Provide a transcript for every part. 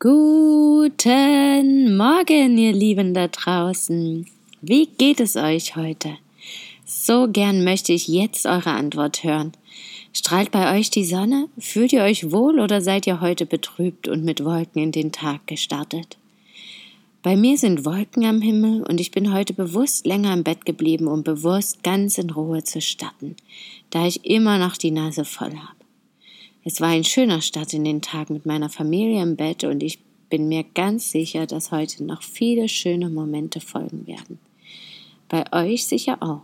Guten Morgen, ihr Lieben da draußen. Wie geht es euch heute? So gern möchte ich jetzt eure Antwort hören. Strahlt bei euch die Sonne? Fühlt ihr euch wohl oder seid ihr heute betrübt und mit Wolken in den Tag gestartet? Bei mir sind Wolken am Himmel und ich bin heute bewusst länger im Bett geblieben, um bewusst ganz in Ruhe zu starten, da ich immer noch die Nase voll habe. Es war ein schöner Start in den Tag mit meiner Familie im Bett und ich bin mir ganz sicher, dass heute noch viele schöne Momente folgen werden. Bei euch sicher auch.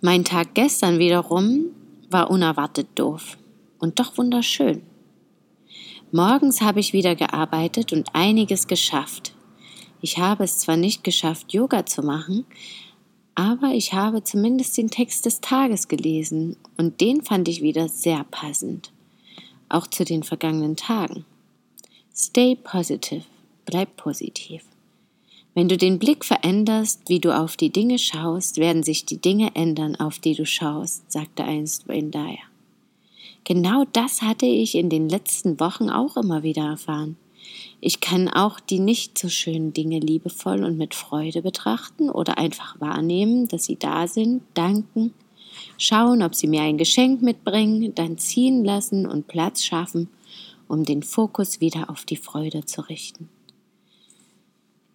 Mein Tag gestern wiederum war unerwartet doof und doch wunderschön. Morgens habe ich wieder gearbeitet und einiges geschafft. Ich habe es zwar nicht geschafft, Yoga zu machen, aber ich habe zumindest den Text des Tages gelesen und den fand ich wieder sehr passend. Auch zu den vergangenen Tagen. Stay positive, bleib positiv. Wenn du den Blick veränderst, wie du auf die Dinge schaust, werden sich die Dinge ändern, auf die du schaust, sagte einst Wayne Dyer. Genau das hatte ich in den letzten Wochen auch immer wieder erfahren. Ich kann auch die nicht so schönen Dinge liebevoll und mit Freude betrachten oder einfach wahrnehmen, dass sie da sind, danken, schauen, ob sie mir ein Geschenk mitbringen, dann ziehen lassen und Platz schaffen, um den Fokus wieder auf die Freude zu richten.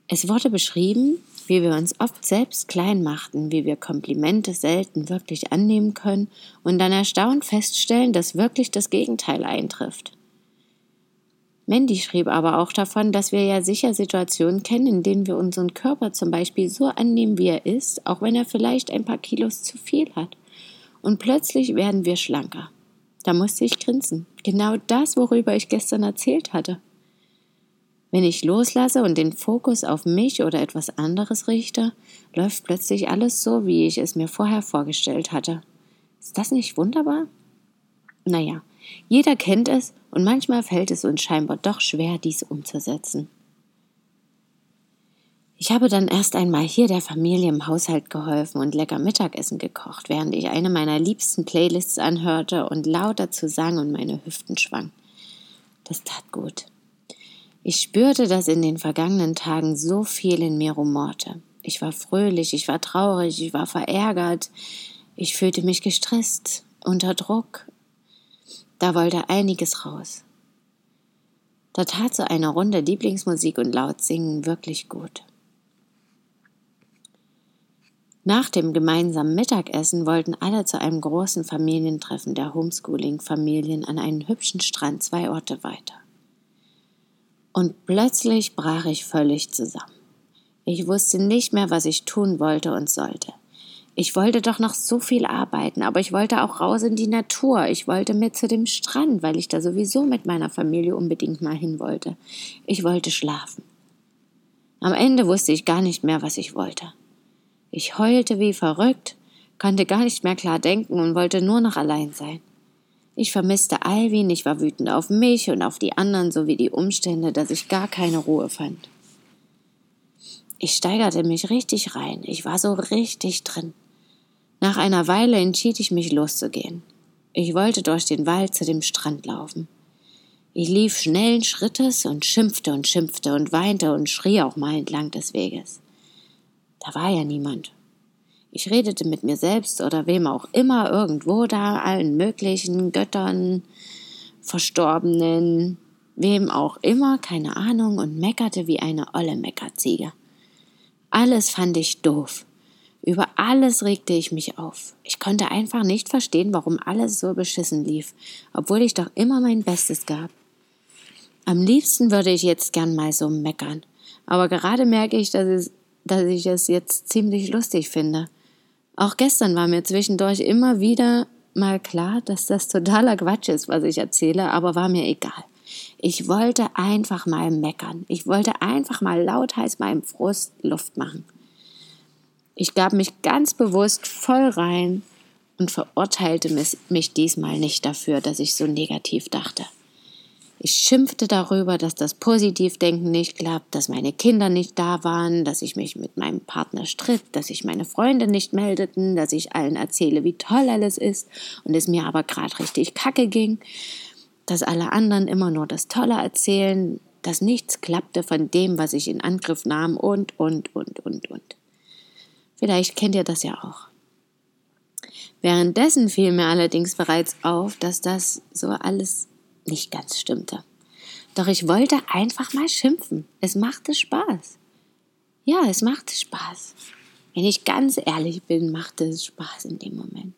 Es wurde beschrieben, wie wir uns oft selbst klein machten, wie wir Komplimente selten wirklich annehmen können und dann erstaunt feststellen, dass wirklich das Gegenteil eintrifft. Mandy schrieb aber auch davon, dass wir ja sicher Situationen kennen, in denen wir unseren Körper zum Beispiel so annehmen, wie er ist, auch wenn er vielleicht ein paar Kilos zu viel hat. Und plötzlich werden wir schlanker. Da musste ich grinsen. Genau das, worüber ich gestern erzählt hatte. Wenn ich loslasse und den Fokus auf mich oder etwas anderes richte, läuft plötzlich alles so, wie ich es mir vorher vorgestellt hatte. Ist das nicht wunderbar? Naja, jeder kennt es und manchmal fällt es uns scheinbar doch schwer, dies umzusetzen. Ich habe dann erst einmal hier der Familie im Haushalt geholfen und lecker Mittagessen gekocht, während ich eine meiner liebsten Playlists anhörte und laut dazu sang und meine Hüften schwang. Das tat gut. Ich spürte, dass in den vergangenen Tagen so viel in mir rumorte. Ich war fröhlich, ich war traurig, ich war verärgert, ich fühlte mich gestresst, unter Druck. Da wollte einiges raus. Da tat so eine Runde Lieblingsmusik und laut Singen wirklich gut. Nach dem gemeinsamen Mittagessen wollten alle zu einem großen Familientreffen der Homeschooling-Familien an einen hübschen Strand zwei Orte weiter. Und plötzlich brach ich völlig zusammen. Ich wusste nicht mehr, was ich tun wollte und sollte. Ich wollte doch noch so viel arbeiten, aber ich wollte auch raus in die Natur. Ich wollte mit zu dem Strand, weil ich da sowieso mit meiner Familie unbedingt mal hin wollte. Ich wollte schlafen. Am Ende wusste ich gar nicht mehr, was ich wollte. Ich heulte wie verrückt, konnte gar nicht mehr klar denken und wollte nur noch allein sein. Ich vermisste Alvin, ich war wütend auf mich und auf die anderen sowie die Umstände, dass ich gar keine Ruhe fand. Ich steigerte mich richtig rein, ich war so richtig drin. Nach einer Weile entschied ich mich loszugehen. Ich wollte durch den Wald zu dem Strand laufen. Ich lief schnellen Schrittes und schimpfte und schimpfte und weinte und schrie auch mal entlang des Weges. Da war ja niemand. Ich redete mit mir selbst oder wem auch immer irgendwo da, allen möglichen Göttern, Verstorbenen, wem auch immer, keine Ahnung, und meckerte wie eine olle Meckerziege. Alles fand ich doof. Über alles regte ich mich auf. Ich konnte einfach nicht verstehen, warum alles so beschissen lief, obwohl ich doch immer mein Bestes gab. Am liebsten würde ich jetzt gern mal so meckern, aber gerade merke ich, dass, es, dass ich es jetzt ziemlich lustig finde. Auch gestern war mir zwischendurch immer wieder mal klar, dass das totaler Quatsch ist, was ich erzähle, aber war mir egal. Ich wollte einfach mal meckern. Ich wollte einfach mal lautheiß meinem Frust Luft machen. Ich gab mich ganz bewusst voll rein und verurteilte mich diesmal nicht dafür, dass ich so negativ dachte. Ich schimpfte darüber, dass das Positivdenken nicht klappt, dass meine Kinder nicht da waren, dass ich mich mit meinem Partner stritt, dass sich meine Freunde nicht meldeten, dass ich allen erzähle, wie toll alles ist und es mir aber gerade richtig kacke ging, dass alle anderen immer nur das Tolle erzählen, dass nichts klappte von dem, was ich in Angriff nahm und, und, und, und, und. Vielleicht kennt ihr das ja auch. Währenddessen fiel mir allerdings bereits auf, dass das so alles nicht ganz stimmte. Doch ich wollte einfach mal schimpfen. Es machte Spaß. Ja, es machte Spaß. Wenn ich ganz ehrlich bin, machte es Spaß in dem Moment.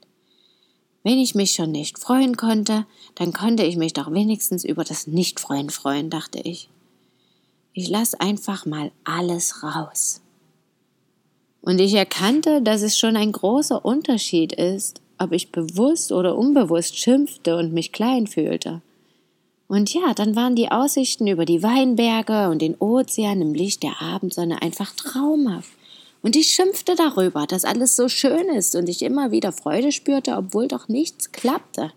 Wenn ich mich schon nicht freuen konnte, dann konnte ich mich doch wenigstens über das Nicht-Freuen freuen, dachte ich. Ich lass einfach mal alles raus. Und ich erkannte, dass es schon ein großer Unterschied ist, ob ich bewusst oder unbewusst schimpfte und mich klein fühlte. Und ja, dann waren die Aussichten über die Weinberge und den Ozean im Licht der Abendsonne einfach traumhaft. Und ich schimpfte darüber, dass alles so schön ist und ich immer wieder Freude spürte, obwohl doch nichts klappte.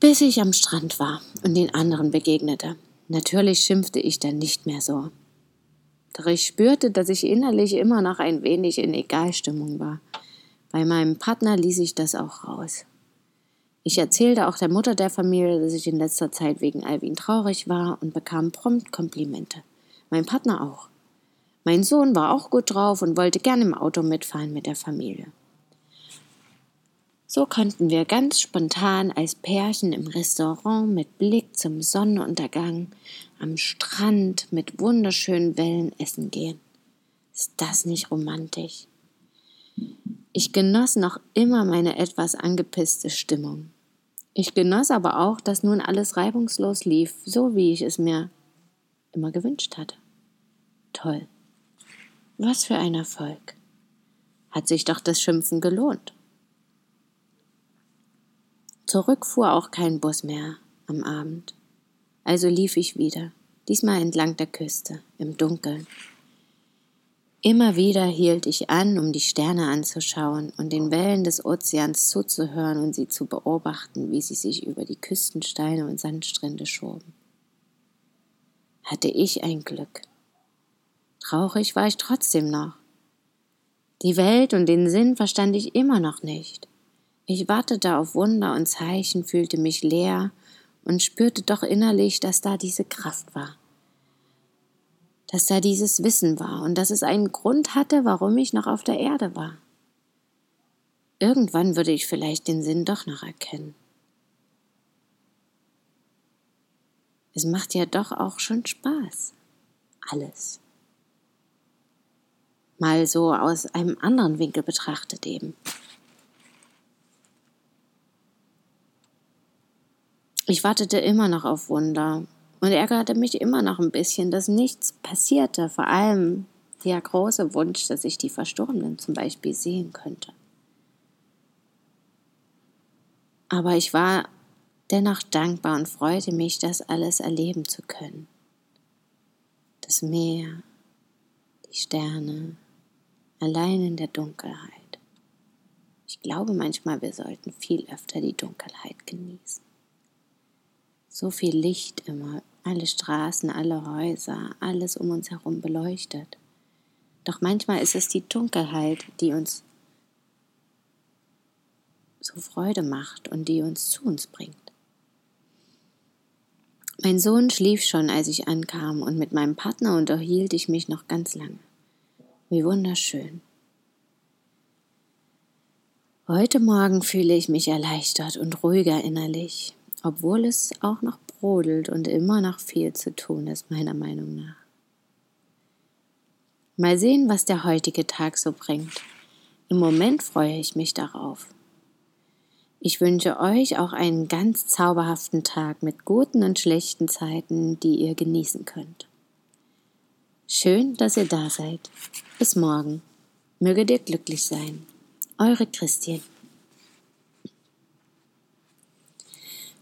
Bis ich am Strand war und den anderen begegnete. Natürlich schimpfte ich dann nicht mehr so. Doch ich spürte, dass ich innerlich immer noch ein wenig in Egalstimmung war. Bei meinem Partner ließ ich das auch raus. Ich erzählte auch der Mutter der Familie, dass ich in letzter Zeit wegen Alvin traurig war und bekam prompt Komplimente. Mein Partner auch. Mein Sohn war auch gut drauf und wollte gern im Auto mitfahren mit der Familie. So konnten wir ganz spontan als Pärchen im Restaurant mit Blick zum Sonnenuntergang am Strand mit wunderschönen Wellen essen gehen. Ist das nicht romantisch? Ich genoss noch immer meine etwas angepisste Stimmung. Ich genoss aber auch, dass nun alles reibungslos lief, so wie ich es mir immer gewünscht hatte. Toll. Was für ein Erfolg. Hat sich doch das Schimpfen gelohnt. Zurück fuhr auch kein Bus mehr am Abend. Also lief ich wieder, diesmal entlang der Küste, im Dunkeln, Immer wieder hielt ich an, um die Sterne anzuschauen und den Wellen des Ozeans zuzuhören und sie zu beobachten, wie sie sich über die Küstensteine und Sandstrände schoben. Hatte ich ein Glück. Traurig war ich trotzdem noch. Die Welt und den Sinn verstand ich immer noch nicht. Ich wartete auf Wunder und Zeichen, fühlte mich leer und spürte doch innerlich, dass da diese Kraft war dass da dieses Wissen war und dass es einen Grund hatte, warum ich noch auf der Erde war. Irgendwann würde ich vielleicht den Sinn doch noch erkennen. Es macht ja doch auch schon Spaß. Alles. Mal so aus einem anderen Winkel betrachtet eben. Ich wartete immer noch auf Wunder und ärgerte mich immer noch ein bisschen, dass nichts passierte, vor allem der große Wunsch, dass ich die Verstorbenen zum Beispiel sehen könnte. Aber ich war dennoch dankbar und freute mich, das alles erleben zu können. Das Meer, die Sterne, allein in der Dunkelheit. Ich glaube manchmal, wir sollten viel öfter die Dunkelheit genießen. So viel Licht immer, alle Straßen, alle Häuser, alles um uns herum beleuchtet. Doch manchmal ist es die Dunkelheit, die uns so Freude macht und die uns zu uns bringt. Mein Sohn schlief schon, als ich ankam, und mit meinem Partner unterhielt ich mich noch ganz lange. Wie wunderschön. Heute Morgen fühle ich mich erleichtert und ruhiger innerlich obwohl es auch noch brodelt und immer noch viel zu tun ist, meiner Meinung nach. Mal sehen, was der heutige Tag so bringt. Im Moment freue ich mich darauf. Ich wünsche euch auch einen ganz zauberhaften Tag mit guten und schlechten Zeiten, die ihr genießen könnt. Schön, dass ihr da seid. Bis morgen. Möge dir glücklich sein. Eure Christine.